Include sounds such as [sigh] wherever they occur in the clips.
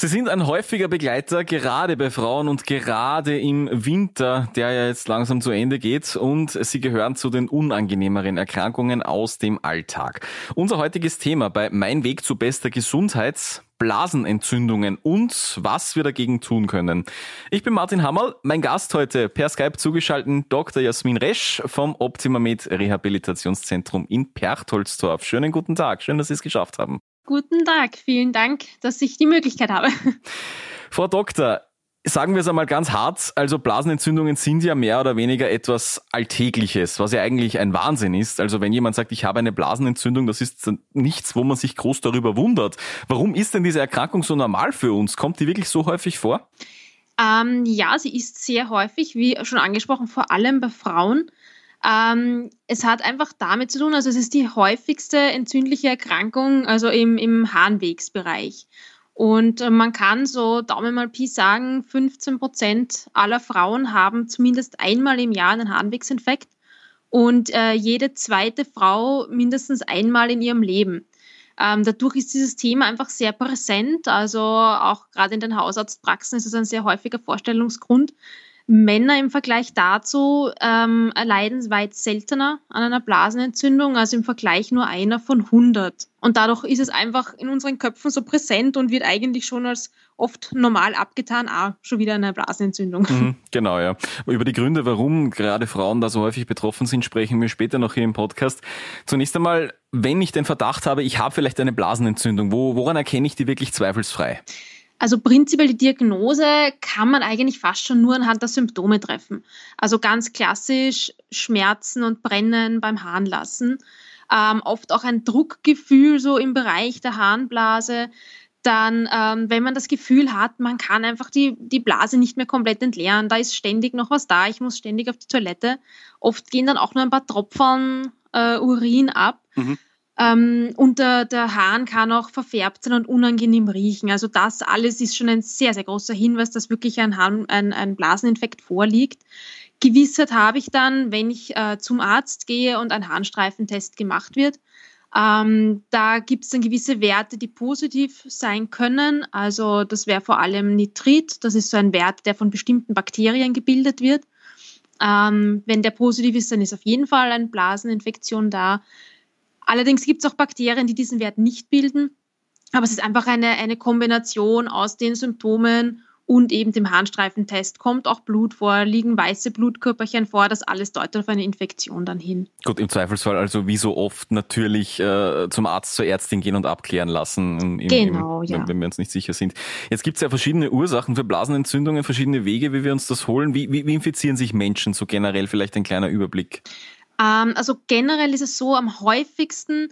Sie sind ein häufiger Begleiter, gerade bei Frauen und gerade im Winter, der ja jetzt langsam zu Ende geht. Und Sie gehören zu den unangenehmeren Erkrankungen aus dem Alltag. Unser heutiges Thema bei Mein Weg zu bester Gesundheit. Blasenentzündungen und was wir dagegen tun können. Ich bin Martin Hammerl, mein Gast heute per Skype zugeschaltet Dr. Jasmin Resch vom Optimamed Rehabilitationszentrum in Perchtoldsdorf. Schönen guten Tag, schön, dass Sie es geschafft haben. Guten Tag, vielen Dank, dass ich die Möglichkeit habe. [laughs] Frau Doktor, sagen wir es einmal ganz hart, also Blasenentzündungen sind ja mehr oder weniger etwas Alltägliches, was ja eigentlich ein Wahnsinn ist. Also wenn jemand sagt, ich habe eine Blasenentzündung, das ist nichts, wo man sich groß darüber wundert. Warum ist denn diese Erkrankung so normal für uns? Kommt die wirklich so häufig vor? Ähm, ja, sie ist sehr häufig, wie schon angesprochen, vor allem bei Frauen. Ähm, es hat einfach damit zu tun, also es ist die häufigste entzündliche Erkrankung, also im, im Harnwegsbereich. Und äh, man kann so Daumen mal Pi sagen, 15 Prozent aller Frauen haben zumindest einmal im Jahr einen Harnwegsinfekt und äh, jede zweite Frau mindestens einmal in ihrem Leben. Ähm, dadurch ist dieses Thema einfach sehr präsent. Also auch gerade in den Hausarztpraxen ist es ein sehr häufiger Vorstellungsgrund. Männer im Vergleich dazu ähm, erleiden weit seltener an einer Blasenentzündung, also im Vergleich nur einer von 100. Und dadurch ist es einfach in unseren Köpfen so präsent und wird eigentlich schon als oft normal abgetan, ah, schon wieder eine Blasenentzündung. Mhm, [laughs] genau, ja. Über die Gründe, warum gerade Frauen da so häufig betroffen sind, sprechen wir später noch hier im Podcast. Zunächst einmal, wenn ich den Verdacht habe, ich habe vielleicht eine Blasenentzündung, wo, woran erkenne ich die wirklich zweifelsfrei? Also prinzipiell die Diagnose kann man eigentlich fast schon nur anhand der Symptome treffen. Also ganz klassisch Schmerzen und Brennen beim Harnlassen. Ähm, oft auch ein Druckgefühl so im Bereich der Harnblase. Dann, ähm, wenn man das Gefühl hat, man kann einfach die, die Blase nicht mehr komplett entleeren, da ist ständig noch was da, ich muss ständig auf die Toilette. Oft gehen dann auch nur ein paar Tropfen äh, Urin ab. Mhm. Ähm, und der, der Hahn kann auch verfärbt sein und unangenehm riechen. Also das alles ist schon ein sehr, sehr großer Hinweis, dass wirklich ein, Hahn, ein, ein Blaseninfekt vorliegt. Gewissheit habe ich dann, wenn ich äh, zum Arzt gehe und ein Harnstreifentest gemacht wird. Ähm, da gibt es dann gewisse Werte, die positiv sein können. Also das wäre vor allem Nitrit. Das ist so ein Wert, der von bestimmten Bakterien gebildet wird. Ähm, wenn der positiv ist, dann ist auf jeden Fall eine Blaseninfektion da. Allerdings gibt es auch Bakterien, die diesen Wert nicht bilden. Aber es ist einfach eine, eine Kombination aus den Symptomen und eben dem Harnstreifentest. Kommt auch Blut vor, liegen weiße Blutkörperchen vor, das alles deutet auf eine Infektion dann hin. Gut, im Zweifelsfall also wie so oft natürlich äh, zum Arzt, zur Ärztin gehen und abklären lassen, im, genau, im, ja. wenn, wir uns nicht sicher sind. Jetzt gibt es ja verschiedene Ursachen für Blasenentzündungen, verschiedene Wege, wie wir uns das holen. Wie, wie, wie infizieren sich Menschen so generell? Vielleicht ein kleiner Überblick. Ähm, also generell ist es so am häufigsten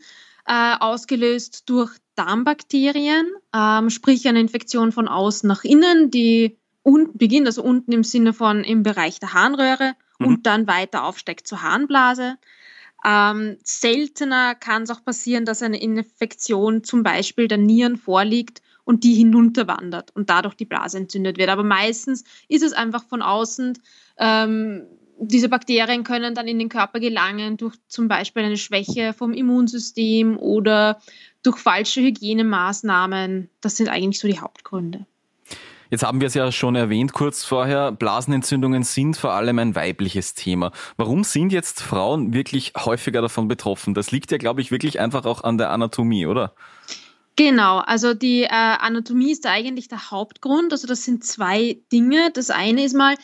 äh, ausgelöst durch Darmbakterien, ähm, sprich eine Infektion von außen nach innen, die unten beginnt, also unten im Sinne von im Bereich der Harnröhre mhm. und dann weiter aufsteigt zur Harnblase. Ähm, seltener kann es auch passieren, dass eine Infektion zum Beispiel der Nieren vorliegt und die hinunterwandert und dadurch die Blase entzündet wird. Aber meistens ist es einfach von außen ähm, diese Bakterien können dann in den Körper gelangen durch zum Beispiel eine Schwäche vom Immunsystem oder durch falsche Hygienemaßnahmen. Das sind eigentlich so die Hauptgründe. Jetzt haben wir es ja schon erwähnt kurz vorher, Blasenentzündungen sind vor allem ein weibliches Thema. Warum sind jetzt Frauen wirklich häufiger davon betroffen? Das liegt ja, glaube ich, wirklich einfach auch an der Anatomie, oder? Genau, also die äh, Anatomie ist eigentlich der Hauptgrund. Also das sind zwei Dinge. Das eine ist mal,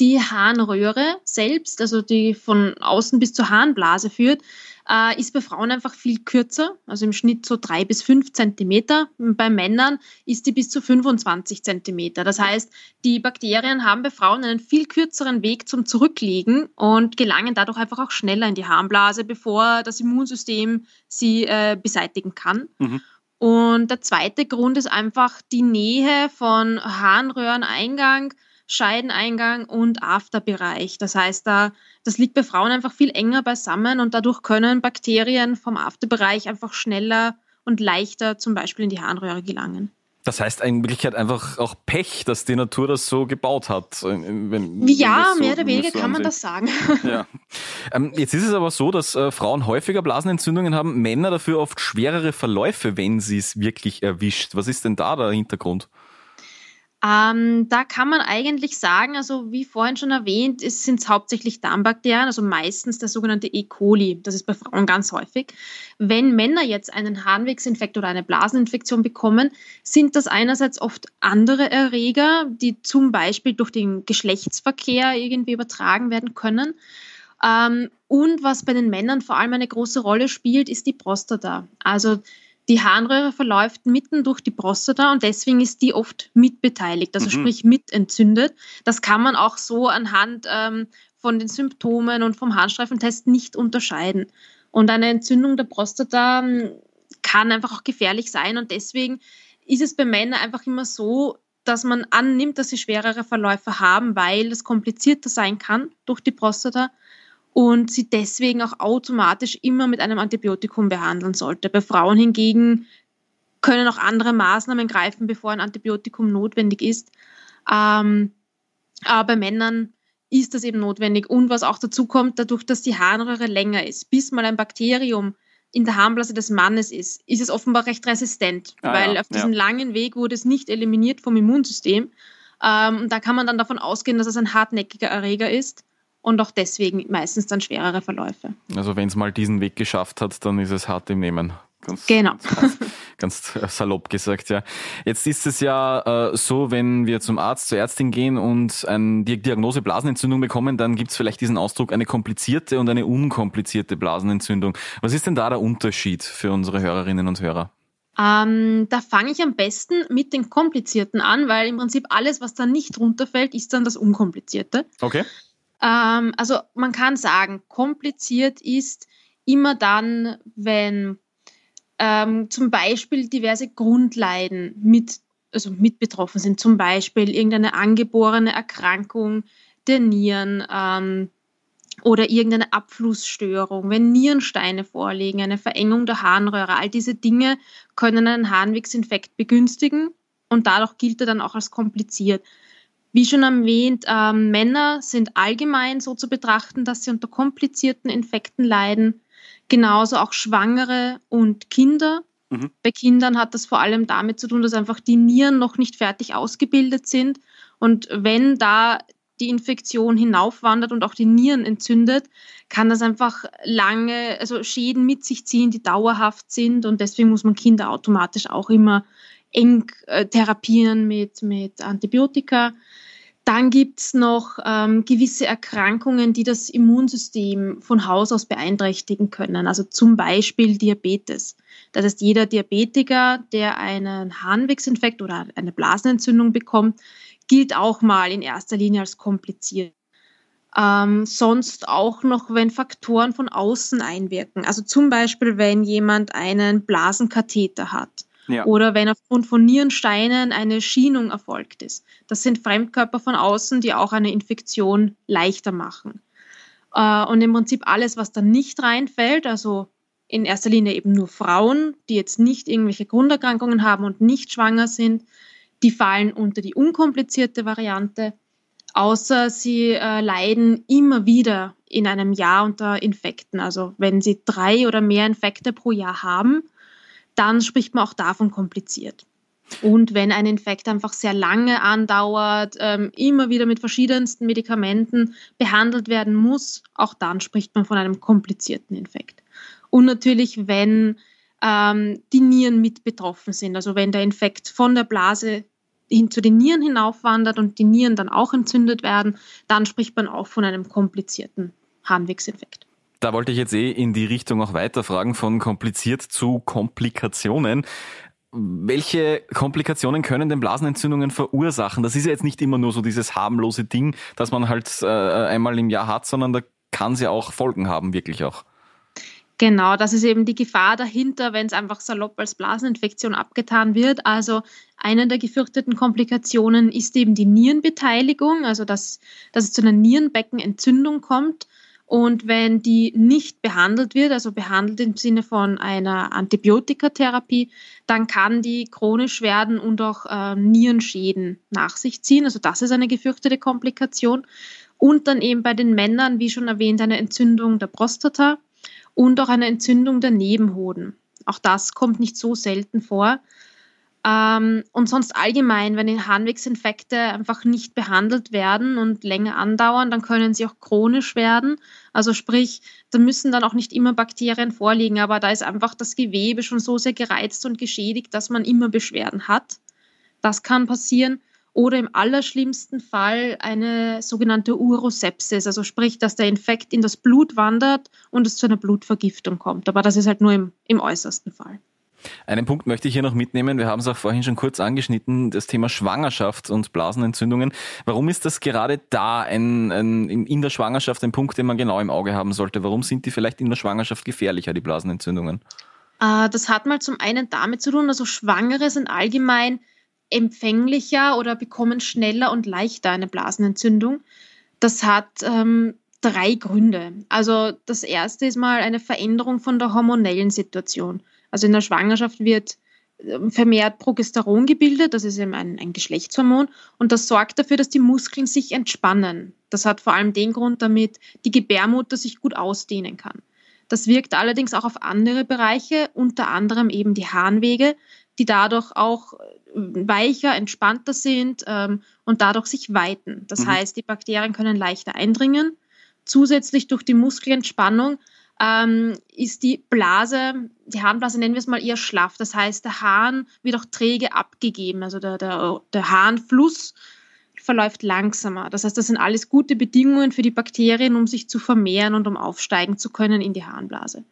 die Harnröhre selbst, also die von außen bis zur Harnblase führt, äh, ist bei Frauen einfach viel kürzer, also im Schnitt so drei bis fünf Zentimeter. Bei Männern ist die bis zu 25 Zentimeter. Das heißt, die Bakterien haben bei Frauen einen viel kürzeren Weg zum Zurücklegen und gelangen dadurch einfach auch schneller in die Harnblase, bevor das Immunsystem sie äh, beseitigen kann. Mhm. Und der zweite Grund ist einfach die Nähe von Harnröhreneingang Scheideneingang und Afterbereich. Das heißt, da, das liegt bei Frauen einfach viel enger beisammen und dadurch können Bakterien vom Afterbereich einfach schneller und leichter zum Beispiel in die Harnröhre gelangen. Das heißt in Wirklichkeit einfach auch Pech, dass die Natur das so gebaut hat. Äh, wenn, ja, so, mehr oder weniger so kann man das sagen. [laughs] Ja. Ähm, jetzt ist es aber so, dass äh, Frauen häufiger Blasenentzündungen haben, Männer dafür oft schwerere Verläufe, wenn sie es wirklich erwischt. Was ist denn da der Hintergrund? Ähm, da kann man eigentlich sagen, also wie vorhin schon erwähnt, es sind hauptsächlich Darmbakterien, also meistens der sogenannte E. coli. Das ist bei Frauen ganz häufig. Wenn Männer jetzt einen Harnwegsinfekt oder eine Blaseninfektion bekommen, sind das einerseits oft andere Erreger, die zum Beispiel durch den Geschlechtsverkehr irgendwie übertragen werden können. Ähm, und was bei den Männern vor allem eine große Rolle spielt, ist die Prostata. Also die Harnröhre verläuft mitten durch die Prostata und deswegen ist die oft mitbeteiligt, also mhm. sprich mitentzündet. Das kann man auch so anhand ähm, von den Symptomen und vom Harnstreifentest nicht unterscheiden. Und eine Entzündung der Prostata ähm, kann einfach auch gefährlich sein und deswegen ist es bei Männern einfach immer so, dass man annimmt, dass sie schwerere Verläufe haben, weil es komplizierter sein kann durch die Prostata und sie deswegen auch automatisch immer mit einem Antibiotikum behandeln sollte. Bei Frauen hingegen können auch andere Maßnahmen greifen, bevor ein Antibiotikum notwendig ist. Ähm, aber bei Männern ist das eben notwendig. Und was auch dazu kommt, dadurch, dass die Harnröhre länger ist, bis mal ein Bakterium in der Harnblase des Mannes ist, ist es offenbar recht resistent, ah, weil ja, auf diesem ja. langen Weg wurde es nicht eliminiert vom Immunsystem. Ähm, da kann man dann davon ausgehen, dass es ein hartnäckiger Erreger ist und auch deswegen meistens dann schwerere Verläufe. Also wenn es mal diesen Weg geschafft hat, dann ist es hart im Nehmen. Ganz, genau. [laughs] Ganz, ganz, salopp gesagt, ja. Jetzt ist es ja äh, so, wenn wir zum Arzt, zur Ärztin gehen und eine Diagnose Blasenentzündung bekommen, dann gibt es vielleicht diesen Ausdruck eine komplizierte und eine unkomplizierte Blasenentzündung. Was ist denn da der Unterschied für unsere Hörerinnen und Hörer? Ähm, da fange ich am besten mit den komplizierten an, weil im Prinzip alles, was da nicht runterfällt, ist dann das Unkomplizierte. Okay. Ähm, also man kann sagen, kompliziert ist immer dann, wenn ähm, zum Beispiel diverse Grundleiden mit, also mit betroffen sind, zum Beispiel irgendeine angeborene Erkrankung der Nieren ähm, oder irgendeine Abflussstörung, wenn Nierensteine vorliegen, eine Verengung der Harnröhre, all diese Dinge können einen Harnwegsinfekt begünstigen und dadurch gilt er dann auch als kompliziert. Wie schon erwähnt, äh, Männer sind allgemein so zu betrachten, dass sie unter komplizierten Infekten leiden. Genauso auch Schwangere und Kinder. Mhm. Bei Kindern hat das vor allem damit zu tun, dass einfach die Nieren noch nicht fertig ausgebildet sind. Und wenn da die Infektion hinaufwandert und auch die Nieren entzündet, kann das einfach lange, also Schäden mit sich ziehen, die dauerhaft sind. Und deswegen muss man Kinder automatisch auch immer eng äh, therapieren mit, mit Antibiotika. Dann gibt es noch ähm, gewisse Erkrankungen, die das Immunsystem von Haus aus beeinträchtigen können. Also zum Beispiel Diabetes. Das heißt, jeder Diabetiker, der einen Harnwegsinfekt oder eine Blasenentzündung bekommt, gilt auch mal in erster Linie als kompliziert. Ähm, sonst auch noch, wenn Faktoren von außen einwirken. Also zum Beispiel, wenn jemand einen Blasenkatheter hat ja. Oder wenn aufgrund von Nierensteinen eine Schienung erfolgt ist. Das sind Fremdkörper von außen, die auch eine Infektion leichter machen. Äh, und im Prinzip alles, was da nicht reinfällt, also in erster Linie eben nur Frauen, die jetzt nicht irgendwelche Grunderkrankungen haben und nicht schwanger sind, die fallen unter die unkomplizierte Variante, außer sie äh, leiden immer wieder in einem Jahr unter Infekten. Also wenn sie drei oder mehr Infekte pro Jahr haben, dann spricht man auch davon kompliziert. Und wenn ein Infekt einfach sehr lange andauert, ähm, immer wieder mit verschiedensten Medikamenten behandelt werden muss, auch dann spricht man von einem komplizierten Infekt. Und natürlich, wenn ähm, die Nieren mit betroffen sind, also wenn der Infekt von der Blase hin zu den Nieren hinaufwandert und die Nieren dann auch entzündet werden, dann spricht man auch von einem komplizierten Harnwegsinfekt. Da wollte ich jetzt eh in die Richtung auch weiterfragen, von kompliziert zu Komplikationen. Welche Komplikationen können denn Blasenentzündungen verursachen? Das ist ja jetzt nicht immer nur so dieses harmlose Ding, das man halt äh, einmal im Jahr hat, sondern da kann es ja auch Folgen haben, wirklich auch. Genau, das ist eben die Gefahr dahinter, wenn es einfach salopp als Blaseninfektion abgetan wird. Also eine der gefürchteten Komplikationen ist eben die Nierenbeteiligung, also dass, dass es zu einer Nierenbeckenentzündung kommt. Und wenn die nicht behandelt wird, also behandelt im Sinne von einer Antibiotikatherapie, dann kann die chronisch werden und auch äh, Nierenschäden nach sich ziehen. Also das ist eine gefürchtete Komplikation. Und dann eben bei den Männern, wie schon erwähnt, eine Entzündung der Prostata und auch eine Entzündung der Nebenhoden. Auch das kommt nicht so selten vor. Ähm, und sonst allgemein, wenn die Harnwegsinfekte einfach nicht behandelt werden und länger andauern, dann können sie auch chronisch werden. Also sprich, da müssen dann auch nicht immer Bakterien vorliegen, aber da ist einfach das Gewebe schon so sehr gereizt und geschädigt, dass man immer Beschwerden hat. Das kann passieren. Oder im allerschlimmsten Fall eine sogenannte Urosepsis, also sprich, dass der Infekt in das Blut wandert und es zu einer Blutvergiftung kommt. Aber das ist halt nur im, im äußersten Fall. Einen Punkt möchte ich hier noch mitnehmen. Wir haben es auch vorhin schon kurz angeschnitten, das Thema Schwangerschaft und Blasenentzündungen. Warum ist das gerade da ein, ein, in der Schwangerschaft ein Punkt, den man genau im Auge haben sollte? Warum sind die vielleicht in der Schwangerschaft gefährlicher, die Blasenentzündungen? Äh, das hat mal zum einen damit zu tun, also Schwangere sind allgemein empfänglicher oder bekommen schneller und leichter eine Blasenentzündung. Das hat ähm, drei Gründe. Also das erste ist mal eine Veränderung von der hormonellen Situation. Also in der Schwangerschaft wird ähm, vermehrt Progesteron gebildet, das ist eben ein, ein, Geschlechtshormon, und das sorgt dafür, dass die Muskeln sich entspannen. Das hat vor allem den Grund, damit die Gebärmutter sich gut ausdehnen kann. Das wirkt allerdings auch auf andere Bereiche, unter anderem eben die Harnwege, die dadurch auch äh, weicher, entspannter sind ähm, und dadurch sich weiten. Das mhm. heißt, die Bakterien können leichter eindringen. Zusätzlich durch die Muskelentspannung ähm, ist die Blase, die Harnblase nennen wir es mal eher schlaff. Das heißt, der Hahn wird auch träge abgegeben. Also der, der, der Harnfluss verläuft langsamer. Das heißt, das sind alles gute Bedingungen für die Bakterien, um sich zu vermehren und um aufsteigen zu können in die Harnblase.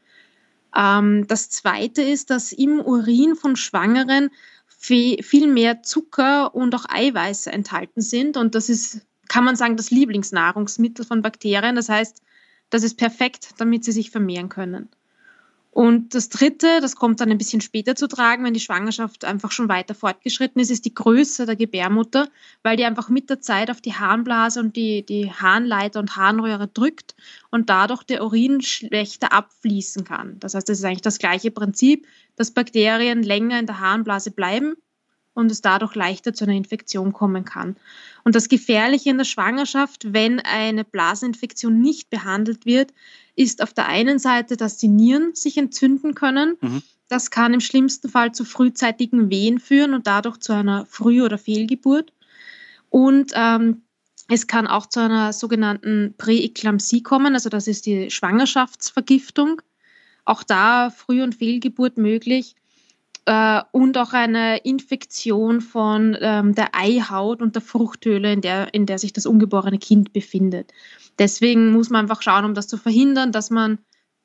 Ähm, das Zweite ist, dass im Urin von Schwangeren viel mehr Zucker und auch Eiweiße enthalten sind. Und das ist, kann man sagen, das Lieblingsnahrungsmittel von Bakterien. Das heißt, das ist perfekt, damit sie sich vermehren können. Und das Dritte, das kommt dann ein bisschen später zu tragen, wenn die Schwangerschaft einfach schon weiter fortgeschritten ist, ist die Größe der Gebärmutter, weil die einfach mit der Zeit auf die Harnblase und die, die Harnleiter und Harnröhre drückt und dadurch der Urin schlechter abfließen kann. Das heißt, das ist eigentlich das gleiche Prinzip, dass Bakterien länger in der Harnblase bleiben und es dadurch leichter zu einer Infektion kommen kann. Und das Gefährliche in der Schwangerschaft, wenn eine Blaseninfektion nicht behandelt wird, ist auf der einen Seite, dass die Nieren sich entzünden können. Mhm. Das kann im schlimmsten Fall zu frühzeitigen Wehen führen und dadurch zu einer Früh- oder Fehlgeburt. Und ähm, es kann auch zu einer sogenannten Präeklampsie kommen, also das ist die Schwangerschaftsvergiftung. Auch da Früh- und Fehlgeburt möglich äh, und auch eine Infektion von ähm, der Eihaut und der Fruchthöhle, in der, in der sich das ungeborene Kind befindet. Deswegen muss man einfach schauen, um das zu verhindern, dass man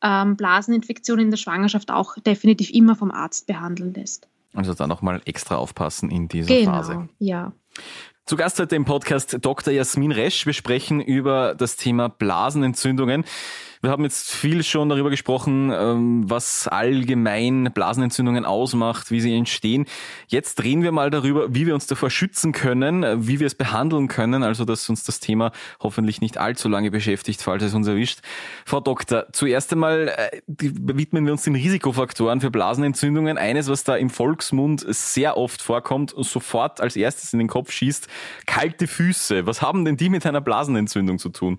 ähm, Blaseninfektionen in der Schwangerschaft auch definitiv immer vom Arzt behandeln lässt. Also da nochmal extra aufpassen in dieser genau, Phase. Ja. Zu Gast heute im Podcast Dr. Jasmin Resch. Wir sprechen über das Thema Blasenentzündungen. Wir haben jetzt viel schon darüber gesprochen, ähm, was allgemein Blasenentzündungen ausmacht, wie sie entstehen. Jetzt drehen wir mal darüber, wie wir uns davor schützen können, äh, wie wir es behandeln können, also dass uns das Thema hoffentlich nicht allzu lange beschäftigt, falls es uns erwischt. Frau Doktor, zuerst einmal äh, widmen wir uns den Risikofaktoren für Blasenentzündungen. Eines, was da im Volksmund sehr oft vorkommt und sofort als erstes in den Kopf schießt, kalte Füße. Was haben denn die mit einer Blasenentzündung zu tun?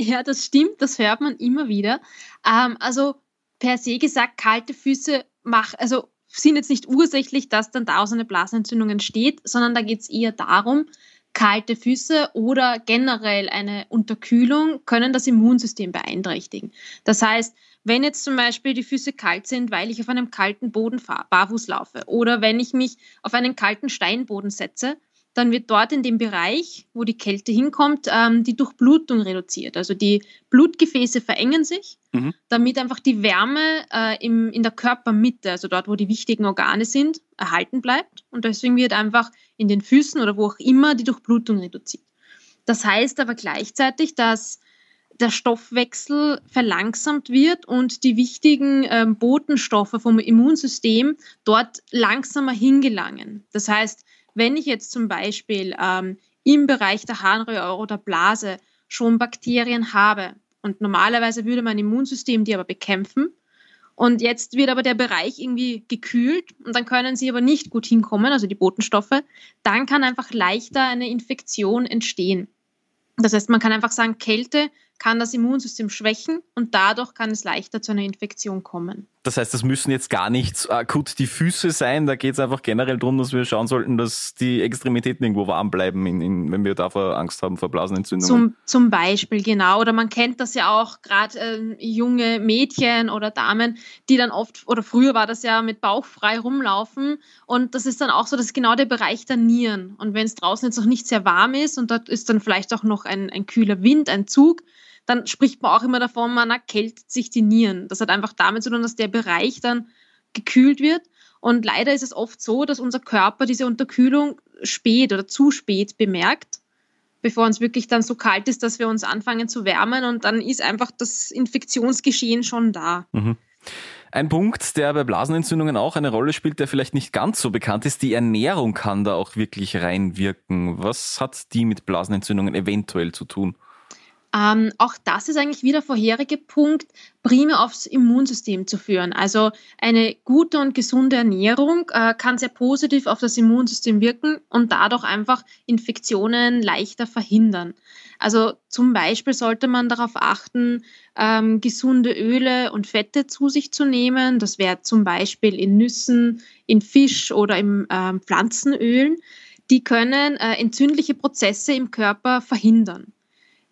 Ja, das stimmt, das hört man immer wieder. Ähm, also per se gesagt, kalte Füße mach, also sind jetzt nicht ursächlich, dass dann daraus eine Blasenentzündung entsteht, sondern da geht es eher darum, kalte Füße oder generell eine Unterkühlung können das Immunsystem beeinträchtigen. Das heißt, wenn jetzt zum Beispiel die Füße kalt sind, weil ich auf einem kalten Boden barfuß laufe oder wenn ich mich auf einen kalten Steinboden setze, dann wird dort in dem Bereich, wo die Kälte hinkommt, ähm, die Durchblutung reduziert. Also die Blutgefäße verengen sich, mhm. damit einfach die Wärme äh, im, in der Körpermitte, also dort, wo die wichtigen Organe sind, erhalten bleibt. Und deswegen wird einfach in den Füßen oder wo auch immer die Durchblutung reduziert. Das heißt aber gleichzeitig, dass der Stoffwechsel verlangsamt wird und die wichtigen ähm, Botenstoffe vom Immunsystem dort langsamer hingelangen. Das heißt, wenn ich jetzt zum Beispiel ähm, im Bereich der Harnröhre oder Blase schon Bakterien habe Und normalerweise würde mein Immunsystem die aber bekämpfen. Und jetzt wird aber der Bereich irgendwie gekühlt und dann können sie aber nicht gut hinkommen, also die Botenstoffe. Dann kann einfach leichter eine Infektion entstehen. Das heißt, man kann einfach sagen, Kälte kann das Immunsystem schwächen und dadurch kann es leichter zu einer Infektion kommen. Das heißt, das müssen jetzt gar nicht akut die Füße sein. Da geht es einfach generell darum, dass wir schauen sollten, dass die Extremitäten irgendwo warm bleiben, in, in, wenn wir davor Angst haben vor Blasenentzündungen. Zum, zum Beispiel, genau. Oder man kennt das ja auch, gerade äh, junge Mädchen oder Damen, die dann oft, oder früher war das ja mit Bauch frei rumlaufen. Und das ist dann auch so, das ist genau der Bereich der Nieren. Und wenn es draußen jetzt noch nicht sehr warm ist und dort ist dann vielleicht auch noch ein, ein kühler Wind, ein Zug, dann spricht man auch immer davon, man erkältet sich die Nieren. Das hat einfach damit zu tun, dass der Bereich dann gekühlt wird. Und leider ist es oft so, dass unser Körper diese Unterkühlung spät oder zu spät bemerkt, bevor uns wirklich dann so kalt ist, dass wir uns anfangen zu wärmen und dann ist einfach das Infektionsgeschehen schon da. Mhm. Ein Punkt, der bei Blasenentzündungen auch eine Rolle spielt, der vielleicht nicht ganz so bekannt ist, die Ernährung kann da auch wirklich reinwirken. Was hat die mit Blasenentzündungen eventuell zu tun? Ähm, auch das ist eigentlich wie der vorherige Punkt, primär aufs Immunsystem zu führen. Also eine gute und gesunde Ernährung äh, kann sehr positiv auf das Immunsystem wirken und dadurch einfach Infektionen leichter verhindern. Also zum Beispiel sollte man darauf achten, ähm, gesunde Öle und Fette zu sich zu nehmen. Das wäre zum Beispiel in Nüssen, in Fisch oder in ähm, Pflanzenölen. Die können äh, entzündliche Prozesse im Körper verhindern.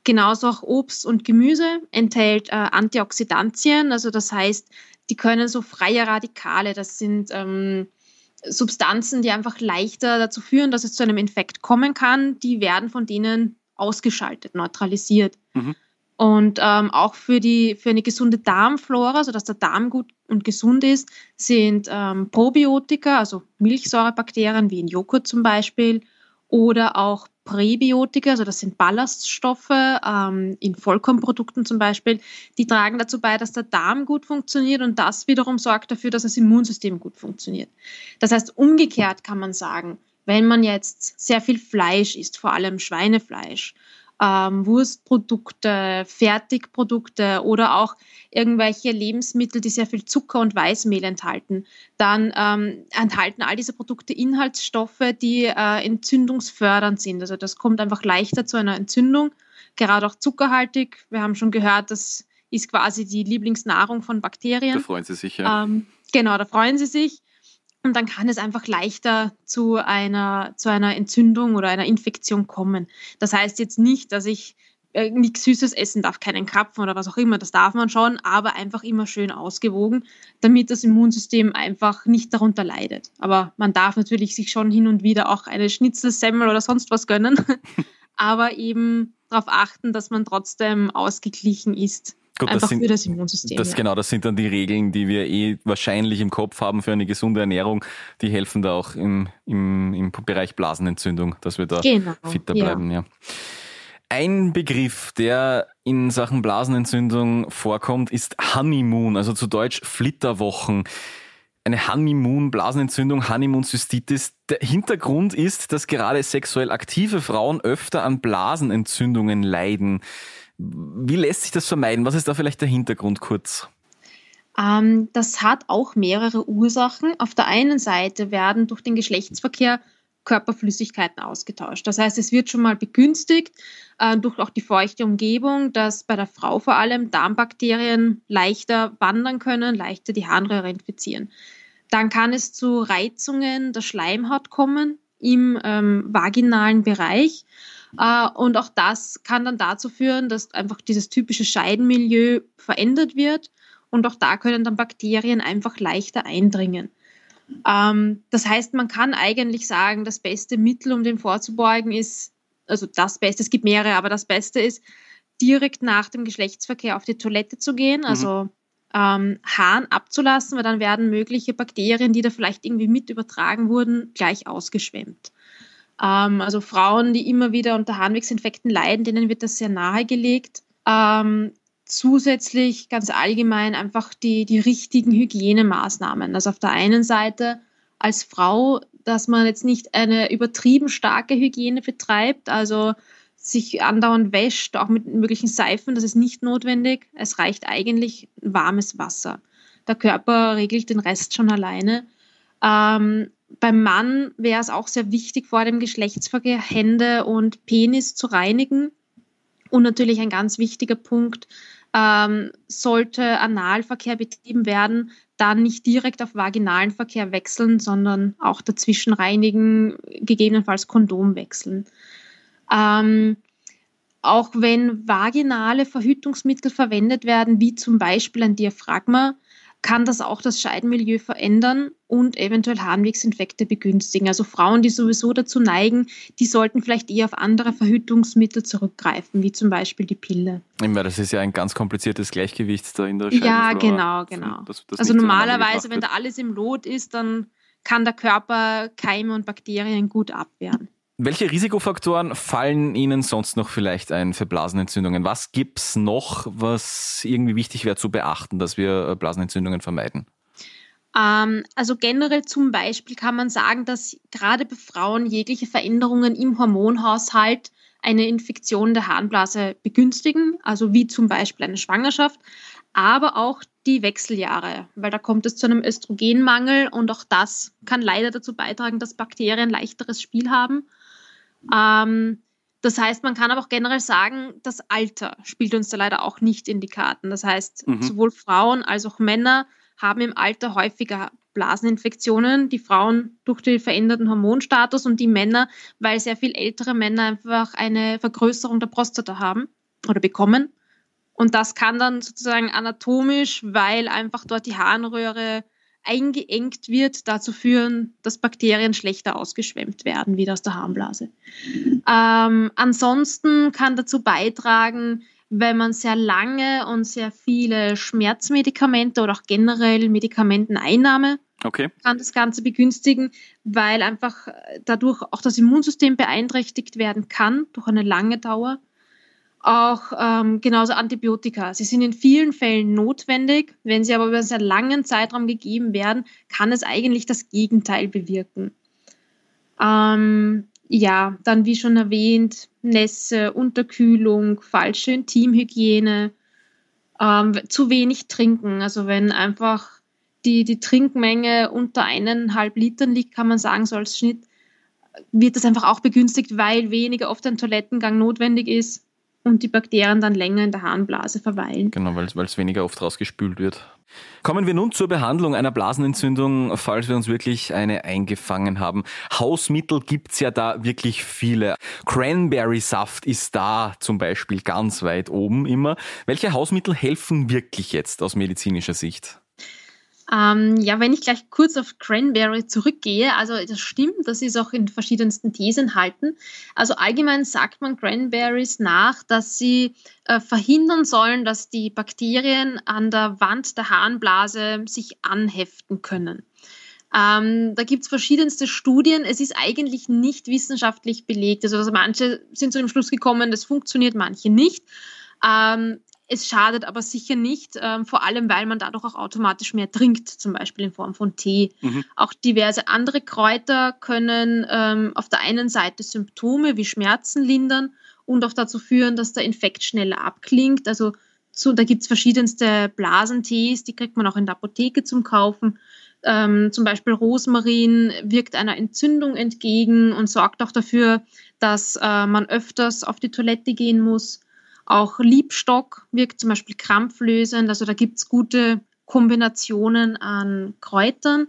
Genauso auch Obst und Gemüse enthält äh, Antioxidantien, also das heißt, die können so freie Radikale, das sind ähm, Substanzen, die einfach leichter dazu führen, dass es zu einem Infekt kommen kann, die werden von denen ausgeschaltet, neutralisiert. Mhm. Und ähm, auch für, die, für eine gesunde Darmflora, sodass der Darm gut und gesund ist, sind ähm, Probiotika, also Milchsäurebakterien wie in Joghurt zum Beispiel, oder auch Präbiotika, also das sind Ballaststoffe ähm, in Vollkornprodukten zum Beispiel, die tragen dazu bei, dass der Darm gut funktioniert und das wiederum sorgt dafür, dass das Immunsystem gut funktioniert. Das heißt, umgekehrt kann man sagen, wenn man jetzt sehr viel Fleisch isst, vor allem Schweinefleisch, ähm, Wurstprodukte, Fertigprodukte oder auch irgendwelche Lebensmittel, die sehr viel Zucker und Weißmehl enthalten, dann ähm, enthalten all diese Produkte Inhaltsstoffe, die äh, entzündungsfördernd sind. Also das kommt einfach leichter zu einer Entzündung, gerade auch zuckerhaltig. Wir haben schon gehört, das ist quasi die Lieblingsnahrung von Bakterien. Da freuen sie sich, ja. Ähm, genau, da freuen sie sich. Und dann kann es einfach leichter zu einer, zu einer Entzündung oder einer Infektion kommen. Das heißt jetzt nicht, dass ich äh, nichts Süßes essen darf, keinen Krapfen oder was auch immer, das darf man schon, aber einfach immer schön ausgewogen, damit das Immunsystem einfach nicht darunter leidet. Aber man darf natürlich sich schon hin und wieder auch eine Schnitzelsemmel oder sonst was gönnen, [laughs] aber eben darauf achten, dass man trotzdem ausgeglichen ist. Gut, Einfach das sind, für das Immunsystem. Das, ja. Genau, das sind dann die Regeln, die wir eh wahrscheinlich im Kopf haben für eine gesunde Ernährung. Die helfen da auch im, im, im Bereich Blasenentzündung, dass wir da genau, fitter bleiben. Ja. Ein Begriff, der in Sachen Blasenentzündung vorkommt, ist Honeymoon, also zu Deutsch Flitterwochen. Eine Honeymoon-Blasenentzündung, Honeymoon-Cystitis. Der Hintergrund ist, dass gerade sexuell aktive Frauen öfter an Blasenentzündungen leiden. Wie lässt sich das vermeiden? Was ist da vielleicht der Hintergrund kurz? Ähm, das hat auch mehrere Ursachen. Auf der einen Seite werden durch den Geschlechtsverkehr Körperflüssigkeiten ausgetauscht. Das heißt, es wird schon mal begünstigt äh, durch auch die feuchte Umgebung, dass bei der Frau vor allem Darmbakterien leichter wandern können, leichter die Harnröhre infizieren. Dann kann es zu Reizungen der Schleimhaut kommen im ähm, vaginalen Bereich. Äh, und auch das kann dann dazu führen, dass einfach dieses typische Scheidenmilieu verändert wird und auch da können dann Bakterien einfach leichter eindringen. Ähm, das heißt, man kann eigentlich sagen, das beste Mittel, um dem vorzubeugen, ist, also das Beste, es gibt mehrere, aber das Beste ist, direkt nach dem Geschlechtsverkehr auf die Toilette zu gehen, mhm. also ähm, Hahn abzulassen, weil dann werden mögliche Bakterien, die da vielleicht irgendwie mit übertragen wurden, gleich ausgeschwemmt. Ähm, also Frauen, die immer wieder unter Harnwegsinfekten leiden, denen wird das sehr nahegelegt. Ähm, zusätzlich ganz allgemein einfach die, die richtigen Hygienemaßnahmen. Also auf der einen Seite als Frau, dass man jetzt nicht eine übertrieben starke Hygiene betreibt, also sich andauernd wäscht, auch mit möglichen Seifen, das ist nicht notwendig. Es reicht eigentlich warmes Wasser. Der Körper regelt den Rest schon alleine. Ähm, beim Mann wäre es auch sehr wichtig, vor dem Geschlechtsverkehr Hände und Penis zu reinigen. Und natürlich ein ganz wichtiger Punkt, ähm, sollte Analverkehr betrieben werden, dann nicht direkt auf vaginalen Verkehr wechseln, sondern auch dazwischen reinigen, gegebenenfalls Kondom wechseln. Ähm, auch wenn vaginale Verhütungsmittel verwendet werden, wie zum Beispiel ein Diaphragma, kann das auch das Scheidenmilieu verändern und eventuell Harnwegsinfekte begünstigen. Also Frauen, die sowieso dazu neigen, die sollten vielleicht eher auf andere Verhütungsmittel zurückgreifen, wie zum Beispiel die Pille. Immer, das ist ja ein ganz kompliziertes Gleichgewicht da in der. Ja, genau, genau. Das, das also normalerweise, wenn da alles im Lot ist, dann kann der Körper Keime und Bakterien gut abwehren. Welche Risikofaktoren fallen Ihnen sonst noch vielleicht ein für Blasenentzündungen? Was gibt's noch, was irgendwie wichtig wäre zu beachten, dass wir äh, Blasenentzündungen vermeiden? Ähm, also generell zum Beispiel kann man sagen, dass gerade bei Frauen jegliche Veränderungen im Hormonhaushalt eine Infektion der Harnblase begünstigen, also wie zum Beispiel eine Schwangerschaft, aber auch die Wechseljahre, weil da kommt es zu einem Östrogenmangel und auch das kann leider dazu beitragen, dass Bakterien leichteres Spiel haben. Ähm, das heißt, man kann aber auch generell sagen, das Alter spielt uns da leider auch nicht in die Karten. Das heißt, mhm. sowohl Frauen als auch Männer haben im Alter häufiger Blaseninfektionen, die Frauen durch den veränderten Hormonstatus und die Männer, weil sehr viel ältere Männer einfach eine Vergrößerung der Prostata haben oder bekommen. Und das kann dann sozusagen anatomisch, weil einfach dort die Harnröhre eingeengt wird, dazu führen, dass Bakterien schlechter ausgeschwemmt werden, wie aus der Harnblase. Ähm, ansonsten kann dazu beitragen, wenn man sehr lange und sehr viele Schmerzmedikamente oder auch generell Medikamenteneinnahme okay. kann das Ganze begünstigen, weil einfach dadurch auch das Immunsystem beeinträchtigt werden kann durch eine lange Dauer auch ähm, genauso Antibiotika. Sie sind in vielen Fällen notwendig. Wenn sie aber über einen sehr langen Zeitraum gegeben werden, kann es eigentlich das Gegenteil bewirken. Ähm, ja, dann wie schon erwähnt, Nässe, Unterkühlung, falsche Intimhygiene, ähm, zu wenig trinken. Also wenn einfach die, die Trinkmenge unter eineinhalb Litern liegt, kann man sagen, so als Schnitt, wird das einfach auch begünstigt, weil weniger oft ein Toilettengang notwendig ist und die Bakterien dann länger in der Harnblase verweilen. Genau, weil es weniger oft rausgespült wird. Kommen wir nun zur Behandlung einer Blasenentzündung, falls wir uns wirklich eine eingefangen haben. Hausmittel gibt's ja da wirklich viele. Cranberry-Saft ist da zum Beispiel ganz weit oben immer. Welche Hausmittel helfen wirklich jetzt aus medizinischer Sicht? Ähm, ja, wenn ich gleich kurz auf Cranberry zurückgehe, also das stimmt, das ist auch in verschiedensten Thesen enthalten. Also allgemein sagt man Cranberries nach, dass sie äh, verhindern sollen, dass die Bakterien an der Wand der Harnblase sich anheften können. Ähm, da gibt es verschiedenste Studien. Es ist eigentlich nicht wissenschaftlich belegt. Also, also manche sind zu dem Schluss gekommen, das funktioniert, manche nicht. Ähm, es schadet aber sicher nicht, ähm, vor allem weil man dadurch auch automatisch mehr trinkt, zum Beispiel in Form von Tee. Mhm. Auch diverse andere Kräuter können ähm, auf der einen Seite Symptome wie Schmerzen lindern und auch dazu führen, dass der Infekt schneller abklingt. Also so, da gibt es verschiedenste Blasentees, die kriegt man auch in der Apotheke zum Kaufen. Ähm, zum Beispiel Rosmarin wirkt einer Entzündung entgegen und sorgt auch dafür, dass äh, man öfters auf die Toilette gehen muss. Auch Liebstock wirkt zum Beispiel krampflösend, also da gibt es gute Kombinationen an Kräutern.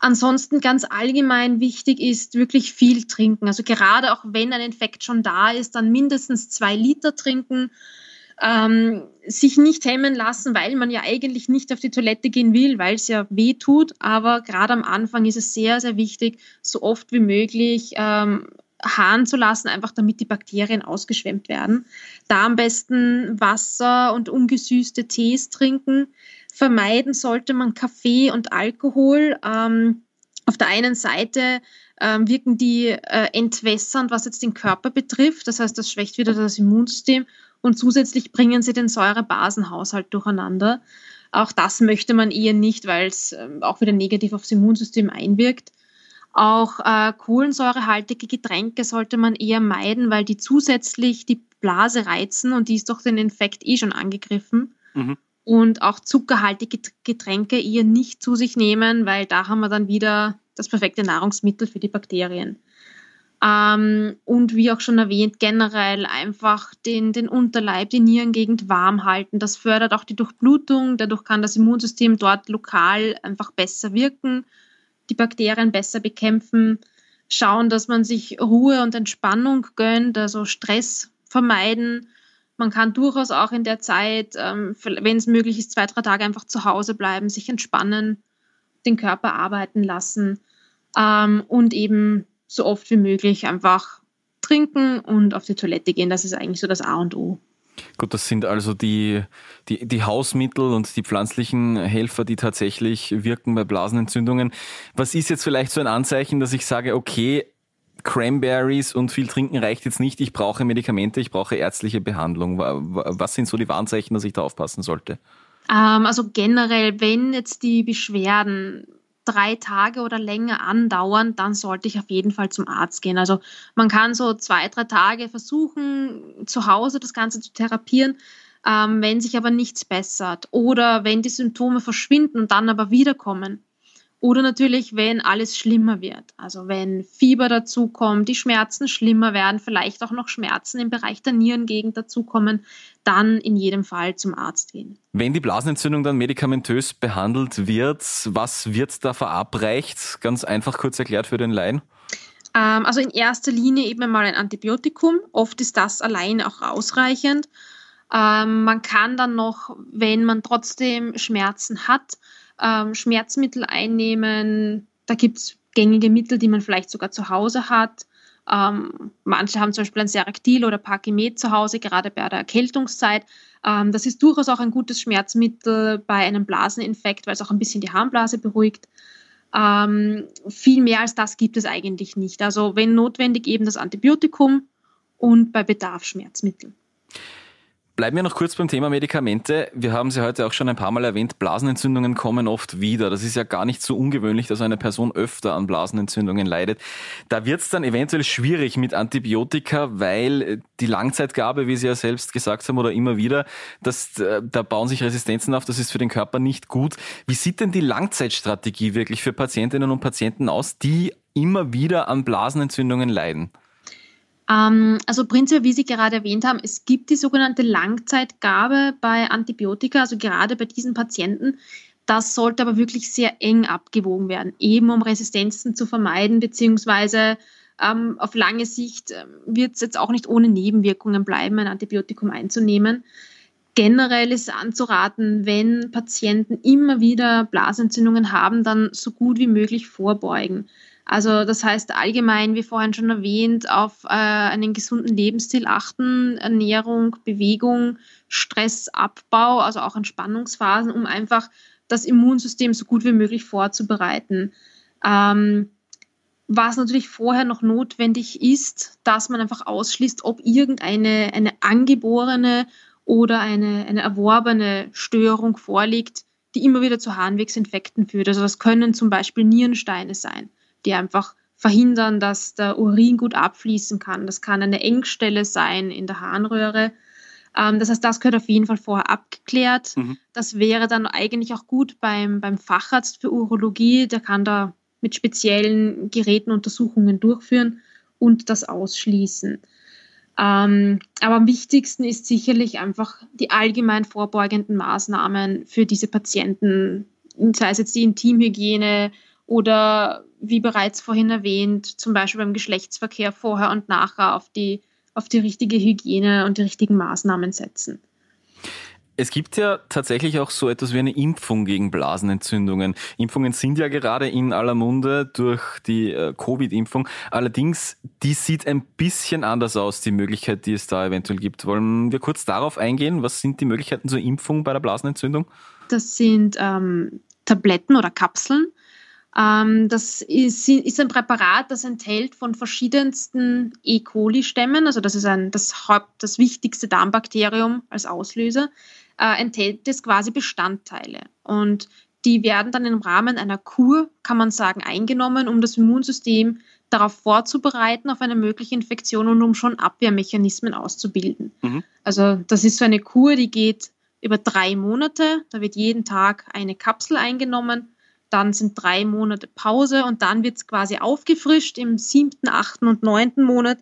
Ansonsten ganz allgemein wichtig ist wirklich viel trinken. Also gerade auch wenn ein Infekt schon da ist, dann mindestens zwei Liter trinken. Ähm, sich nicht hemmen lassen, weil man ja eigentlich nicht auf die Toilette gehen will, weil es ja weh tut. Aber gerade am Anfang ist es sehr, sehr wichtig, so oft wie möglich ähm, Hahn zu lassen, einfach damit die Bakterien ausgeschwemmt werden. Da am besten Wasser und ungesüßte Tees trinken. Vermeiden sollte man Kaffee und Alkohol. Ähm, auf der einen Seite ähm, wirken die äh, entwässernd, was jetzt den Körper betrifft. Das heißt, das schwächt wieder das Immunsystem und zusätzlich bringen sie den Säurebasenhaushalt durcheinander. Auch das möchte man eher nicht, weil es äh, auch wieder negativ aufs Immunsystem einwirkt. Auch äh, kohlensäurehaltige Getränke sollte man eher meiden, weil die zusätzlich die Blase reizen und die ist durch den Infekt eh schon angegriffen. Mhm. Und auch zuckerhaltige Getränke eher nicht zu sich nehmen, weil da haben wir dann wieder das perfekte Nahrungsmittel für die Bakterien. Ähm, und wie auch schon erwähnt, generell einfach den, den Unterleib, die Nierengegend warm halten. Das fördert auch die Durchblutung. Dadurch kann das Immunsystem dort lokal einfach besser wirken, die Bakterien besser bekämpfen. Schauen, dass man sich Ruhe und Entspannung gönnt, also Stress vermeiden. Man kann durchaus auch in der Zeit, ähm, wenn es möglich ist, zwei, drei Tage einfach zu Hause bleiben, sich entspannen, den Körper arbeiten lassen ähm, und eben so oft wie möglich einfach trinken und auf die Toilette gehen. Das ist eigentlich so das A und O. Gut, das sind also die, die, die Hausmittel und die pflanzlichen Helfer, die tatsächlich wirken bei Blasenentzündungen. Was ist jetzt vielleicht so ein Anzeichen, dass ich sage, okay, Cranberries und viel trinken reicht jetzt nicht, ich brauche Medikamente, ich brauche ärztliche Behandlung. Was sind so die Warnzeichen, dass ich da aufpassen sollte? Ähm, also generell, wenn jetzt die Beschwerden drei Tage oder länger andauern, dann sollte ich auf jeden Fall zum Arzt gehen. Also man kann so zwei, drei Tage versuchen, zu Hause das Ganze zu therapieren. Ähm, wenn sich aber nichts bessert oder wenn die Symptome verschwinden und dann aber wiederkommen, oder natürlich, wenn alles schlimmer wird. Also wenn Fieber dazukommt, die Schmerzen schlimmer werden, vielleicht auch noch Schmerzen im Bereich der Nierengegend dazukommen, dann in jedem Fall zum Arzt gehen. Wenn die Blasenentzündung dann medikamentös behandelt wird, was wird da verabreicht? Ganz einfach kurz erklärt für den Laien. Ähm, also in erster Linie eben mal ein Antibiotikum. Oft ist das allein auch ausreichend. Ähm, man kann dann noch, wenn man trotzdem Schmerzen hat, ähm, Schmerzmittel einnehmen. Da gibt es gängige Mittel, die man vielleicht sogar zu Hause hat. Ähm, manche haben zum Beispiel ein Seraktil oder Pakimet zu Hause, gerade bei der Erkältungszeit. Ähm, das ist durchaus auch ein gutes Schmerzmittel bei einem Blaseninfekt, weil es auch ein bisschen die Harnblase beruhigt. Ähm, viel mehr als das gibt es eigentlich nicht. Also wenn notwendig eben das Antibiotikum und bei Bedarf Schmerzmittel. Bleiben wir noch kurz beim Thema Medikamente. Wir haben sie heute auch schon ein paar Mal erwähnt. Blasenentzündungen kommen oft wieder. Das ist ja gar nicht so ungewöhnlich, dass eine Person öfter an Blasenentzündungen leidet. Da wird es dann eventuell schwierig mit Antibiotika, weil die Langzeitgabe, wie Sie ja selbst gesagt haben oder immer wieder, dass, äh, da bauen sich Resistenzen auf. Das ist für den Körper nicht gut. Wie sieht denn die Langzeitstrategie wirklich für Patientinnen und Patienten aus, die immer wieder an Blasenentzündungen leiden? Ähm, also prinzipiell, wie Sie gerade erwähnt haben, es gibt die sogenannte Langzeitgabe bei Antibiotika, also gerade bei diesen Patienten. Das sollte aber wirklich sehr eng abgewogen werden, eben um Resistenzen zu vermeiden, beziehungsweise ähm, auf lange Sicht ähm, wird es jetzt auch nicht ohne Nebenwirkungen bleiben, ein Antibiotikum einzunehmen. Generell ist anzuraten, wenn Patienten immer wieder Blasentzündungen haben, dann so gut wie möglich vorbeugen. Also das heißt allgemein, wie vorhin schon erwähnt, auf äh, einen gesunden Lebensstil achten, Ernährung, Bewegung, Stressabbau, also auch Entspannungsphasen, um einfach das Immunsystem so gut wie möglich vorzubereiten. Ähm, was natürlich vorher noch notwendig ist, dass man einfach ausschließt, ob irgendeine eine angeborene oder eine, eine erworbene Störung vorliegt, die immer wieder zu Harnwegsinfekten führt. Also das können zum Beispiel Nierensteine sein die einfach verhindern, dass der Urin gut abfließen kann. Das kann eine Engstelle sein in der Harnröhre. Ähm, das heißt, das gehört auf jeden Fall vorher abgeklärt. Mhm. Das wäre dann eigentlich auch gut beim, beim Facharzt für Urologie. Der kann da mit speziellen Geräten Untersuchungen durchführen und das ausschließen. Ähm, aber am wichtigsten ist sicherlich einfach die allgemein vorbeugenden Maßnahmen für diese Patienten, sei es jetzt die Intimhygiene, oder wie bereits vorhin erwähnt, zum Beispiel beim Geschlechtsverkehr vorher und nachher auf die, auf die richtige Hygiene und die richtigen Maßnahmen setzen. Es gibt ja tatsächlich auch so etwas wie eine Impfung gegen Blasenentzündungen. Impfungen sind ja gerade in aller Munde durch die äh, Covid-Impfung. Allerdings, die sieht ein bisschen anders aus, die Möglichkeit, die es da eventuell gibt. Wollen wir kurz darauf eingehen? Was sind die Möglichkeiten zur Impfung bei der Blasenentzündung? Das sind ähm, Tabletten oder Kapseln, das ist, ist, ein Präparat, das enthält von verschiedensten E. coli-Stämmen, also das ist ein, das, Haupt, das wichtigste Darmbakterium als Auslöser, äh, enthält es quasi Bestandteile. Und Die werden dann im Rahmen einer Kur, kann man sagen, eingenommen, um das Immunsystem darauf vorzubereiten, auf eine mögliche Infektion und um schon Abwehrmechanismen auszubilden. Mhm. Also das ist so eine Kur, die geht über drei Monate. Da wird jeden Tag eine Kapsel eingenommen. Dann sind drei Monate Pause und dann wird es quasi aufgefrischt im siebten, achten und neunten Monat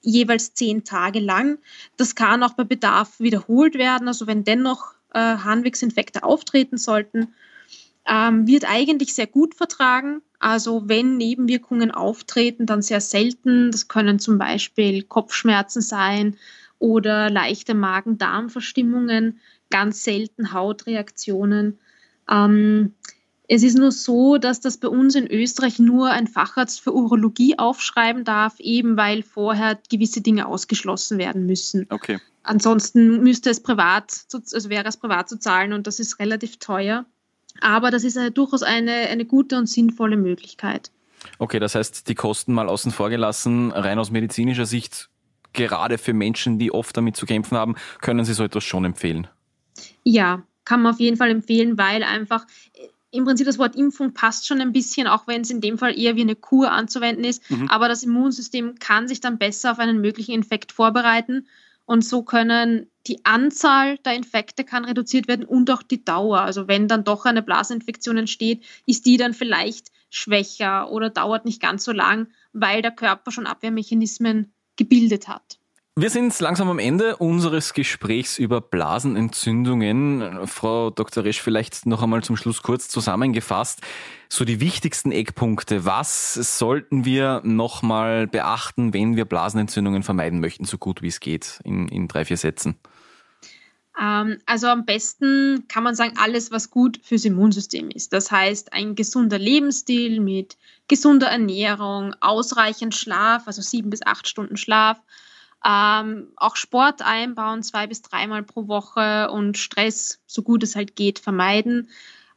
jeweils zehn Tage lang. Das kann auch bei Bedarf wiederholt werden. Also wenn dennoch äh, Harnwegsinfekte auftreten sollten, ähm, wird eigentlich sehr gut vertragen. Also wenn Nebenwirkungen auftreten, dann sehr selten. Das können zum Beispiel Kopfschmerzen sein oder leichte Magen-Darm-Verstimmungen, ganz selten Hautreaktionen. Ähm, es ist nur so, dass das bei uns in Österreich nur ein Facharzt für Urologie aufschreiben darf, eben weil vorher gewisse Dinge ausgeschlossen werden müssen. Okay. Ansonsten müsste es privat, also wäre es privat zu zahlen und das ist relativ teuer. Aber das ist durchaus eine, eine gute und sinnvolle Möglichkeit. Okay, das heißt, die Kosten mal außen vor gelassen, rein aus medizinischer Sicht, gerade für Menschen, die oft damit zu kämpfen haben, können Sie so etwas schon empfehlen? Ja, kann man auf jeden Fall empfehlen, weil einfach im Prinzip das Wort Impfung passt schon ein bisschen, auch wenn es in dem Fall eher wie eine Kur anzuwenden ist. Mhm. Aber das Immunsystem kann sich dann besser auf einen möglichen Infekt vorbereiten. Und so können die Anzahl der Infekte kann reduziert werden und auch die Dauer. Also wenn dann doch eine Blasinfektion entsteht, ist die dann vielleicht schwächer oder dauert nicht ganz so lang, weil der Körper schon Abwehrmechanismen gebildet hat. Wir sind langsam am Ende unseres Gesprächs über Blasenentzündungen. Frau Dr. Resch, vielleicht noch einmal zum Schluss kurz zusammengefasst. So die wichtigsten Eckpunkte. Was sollten wir nochmal beachten, wenn wir Blasenentzündungen vermeiden möchten, so gut wie es geht, in, in drei, vier Sätzen? Ähm, also am besten kann man sagen, alles, was gut fürs Immunsystem ist. Das heißt, ein gesunder Lebensstil mit gesunder Ernährung, ausreichend Schlaf, also sieben bis acht Stunden Schlaf, ähm, auch Sport einbauen, zwei bis dreimal pro Woche und Stress, so gut es halt geht, vermeiden.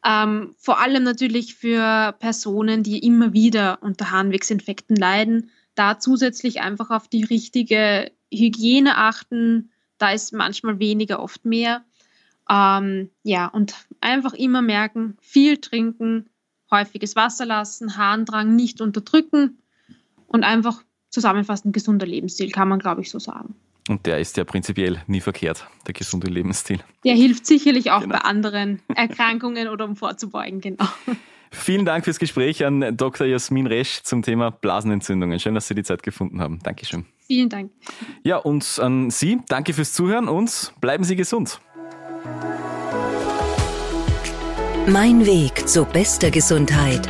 Ähm, vor allem natürlich für Personen, die immer wieder unter Harnwegsinfekten leiden, da zusätzlich einfach auf die richtige Hygiene achten. Da ist manchmal weniger, oft mehr. Ähm, ja, und einfach immer merken, viel trinken, häufiges Wasser lassen, Harndrang nicht unterdrücken und einfach zusammenfassend gesunder Lebensstil, kann man, glaube ich, so sagen. Und der ist ja prinzipiell nie verkehrt, der gesunde Lebensstil. Der hilft sicherlich auch genau. bei anderen [laughs] Erkrankungen oder um vorzubeugen, genau. Vielen Dank fürs Gespräch an Dr. Jasmin Resch zum Thema Blasenentzündungen. Schön, dass Sie die Zeit gefunden haben. Dankeschön. Vielen Dank. Ja, und an Sie, danke fürs Zuhören und bleiben Sie gesund. Mein Weg zu bester Gesundheit